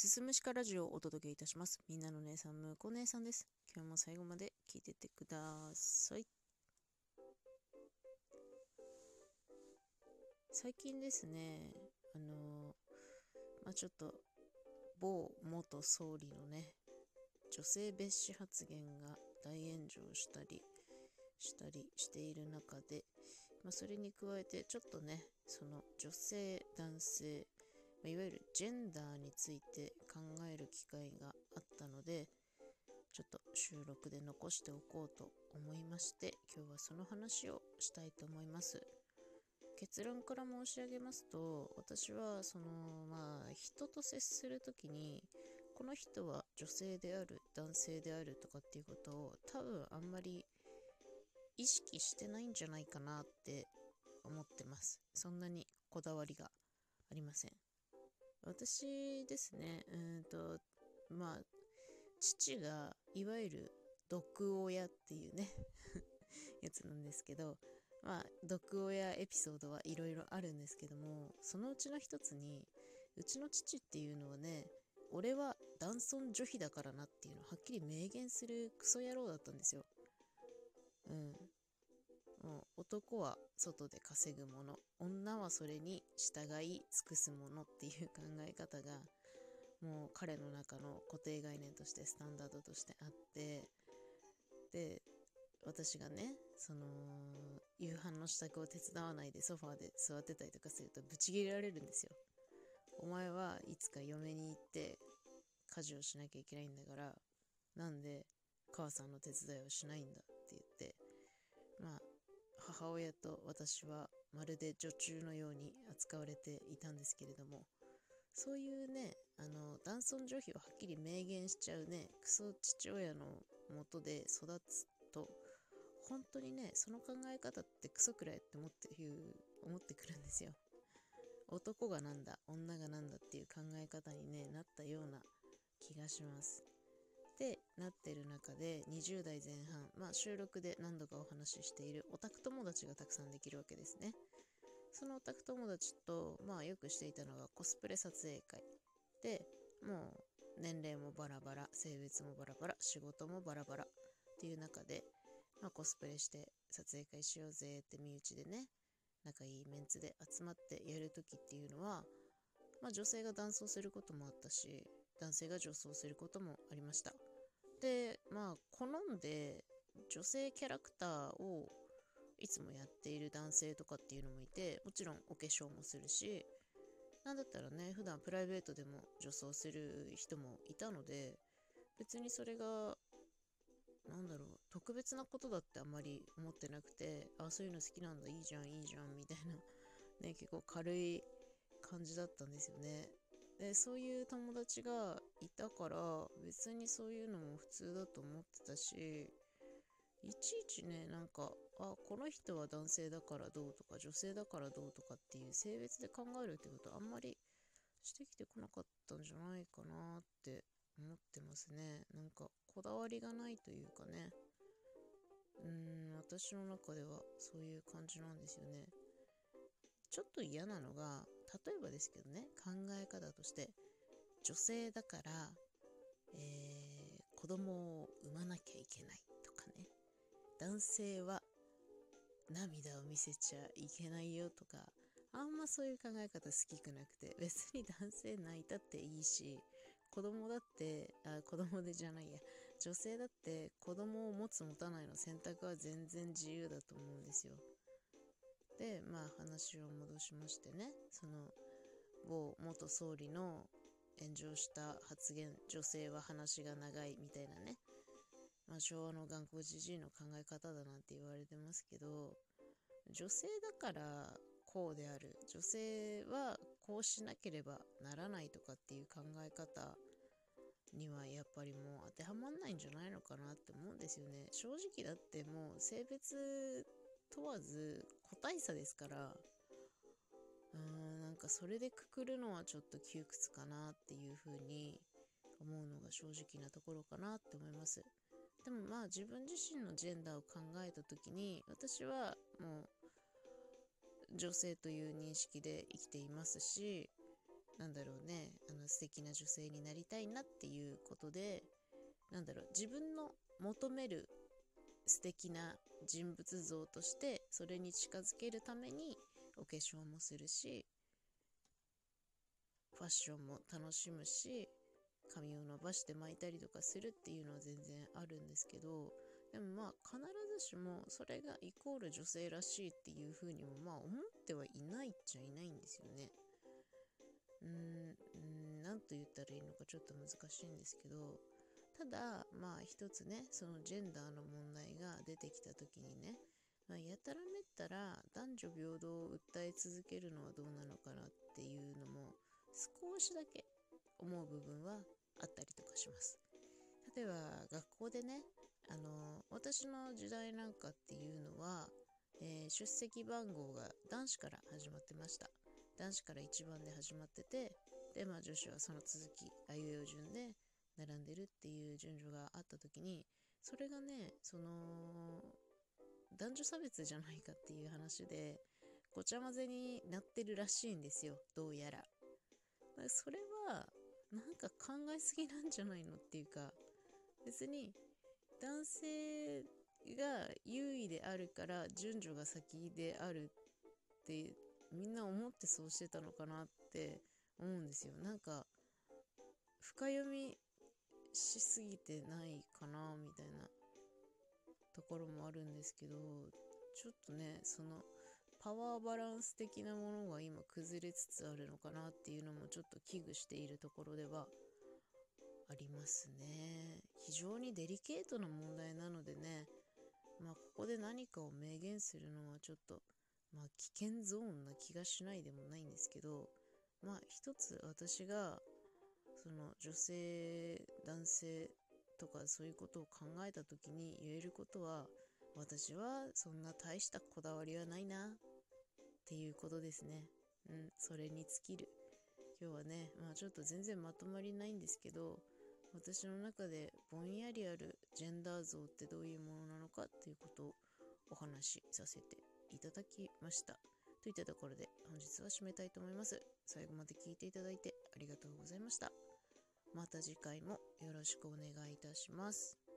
すすむしかラジオをお届けいたします。みんなの姉さん、むこ姉さんです。今日も最後まで聞いてってください。最近ですね、あのまあ、ちょっと某元総理のね、女性蔑視発言が大炎上したりしたりしている中で、まあ、それに加えてちょっとね、その女性、男性、いわゆるジェンダーについて考える機会があったので、ちょっと収録で残しておこうと思いまして、今日はその話をしたいと思います。結論から申し上げますと、私はその、まあ、人と接するときに、この人は女性である、男性であるとかっていうことを多分あんまり意識してないんじゃないかなって思ってます。そんなにこだわりがありません。私ですね、うんと、まあ、父がいわゆる毒親っていうね やつなんですけど、まあ、毒親エピソードはいろいろあるんですけども、そのうちの一つに、うちの父っていうのはね、俺は男尊女卑だからなっていうのをはっきり明言するクソ野郎だったんですよ。うん。男は外で稼ぐもの。女はそれに従い尽くすものっていう考え方がもう彼の中の固定概念としてスタンダードとしてあってで私がねその夕飯の支度を手伝わないでソファーで座ってたりとかするとブチギレられるんですよ。お前はいつか嫁に行って家事をしなきゃいけないんだからなんで母さんの手伝いをしないんだって言って母親と私はまるで女中のように扱われていたんですけれどもそういうねあの男尊女卑をはっきり明言しちゃうねクソ父親のもとで育つと本当にねその考え方ってクソくらいって思っていう思ってくるんですよ。男がなんだ女がなんだっていう考え方にねなったような気がします。なってる中で20代前半、まあ、収録で何度かお話ししているオタク友達がたくさんできるわけですね。そのオタク友達と、まあ、よくしていたのがコスプレ撮影会でもう年齢もバラバラ性別もバラバラ仕事もバラバラっていう中で、まあ、コスプレして撮影会しようぜって身内でね仲いいメンツで集まってやるときっていうのは、まあ、女性が男装することもあったし男性が女装することもありましたでまあ好んで女性キャラクターをいつもやっている男性とかっていうのもいてもちろんお化粧もするしなんだったらね普段プライベートでも女装する人もいたので別にそれがなんだろう特別なことだってあんまり思ってなくてあそういうの好きなんだいいじゃんいいじゃんみたいなね結構軽い感じだったんですよね。でそういう友達がいたから別にそういうのも普通だと思ってたしいちいちねなんかあこの人は男性だからどうとか女性だからどうとかっていう性別で考えるってことあんまりしてきてこなかったんじゃないかなって思ってますね。なんかこだわりがないというかね。うん私の中ではそういう感じなんですよね。ちょっと嫌なのが例えばですけどね考え方として女性だから、えー、子供を産まなきゃいけないとかね男性は涙を見せちゃいけないよとかあんまそういう考え方好きくなくて別に男性泣いたっていいし子供だってあ子供でじゃないや女性だって子供を持つ持たないの選択は全然自由だと思うんですよ。でまあ話を戻しましてね。その某元総理の炎上した発言女性は話が長いみたいなね、まあ、昭和の頑固じじいの考え方だなんて言われてますけど女性だからこうである。女性はこうしなければならないとかっていう考え方にはやっぱりもう当てはまんないんじゃないのかなって思うんですよね。正直だってもう性別問わず個体差ですからうーんなんかそれでくくるのはちょっと窮屈かなっていうふうに思うのが正直なところかなって思います。でもまあ自分自身のジェンダーを考えた時に私はもう女性という認識で生きていますしなんだろうね、あの素敵な女性になりたいなっていうことで、なんだろう、自分の求める素敵な人物像としてそれに近づけるためにお化粧もするしファッションも楽しむし髪を伸ばして巻いたりとかするっていうのは全然あるんですけどでもまあ必ずしもそれがイコール女性らしいっていうふうにもまあ思ってはいないっちゃいないんですよね。うーん、何と言ったらいいのかちょっと難しいんですけどただまあ一つねそのジェンダーの問題が出てきた時にね、まあ、やたらめったら男女平等を訴え続けるのはどうなのかなっていうのも少しだけ思う部分はあったりとかします。例えば学校でねあの私の時代なんかっていうのは、えー、出席番号が男子から始まってました。男子から1番で始まっててでまあ女子はその続きあいうえお順で並んでるっていう順序があった時にそれがねその男女差別じゃないかっていう話でごちゃ混ぜになってるらしいんですよどうやら。それはなんか考えすぎなんじゃないのっていうか別に男性が優位であるから順序が先であるってみんな思ってそうしてたのかなって思うんですよ。なんか深読みしすぎてないかなみたいなところもあるんですけどちょっとねそのパワーバランス的なものが今崩れつつあるのかなっていうのもちょっと危惧しているところではありますね。非常にデリケートな問題なのでねまあここで何かを明言するのはちょっとまあ危険ゾーンな気がしないでもないんですけどまあ一つ私がその女性男性とかそういうことを考えた時に言えることは私はそんな大したこだわりはないなっていうことですねうんそれに尽きる今日はねまあちょっと全然まとまりないんですけど私の中でぼんやりあるジェンダー像ってどういうものなのかっていうことをお話しさせていただきました。といったところで本日は締めたいと思います。最後まで聞いていただいてありがとうございました。また次回もよろしくお願いいたします。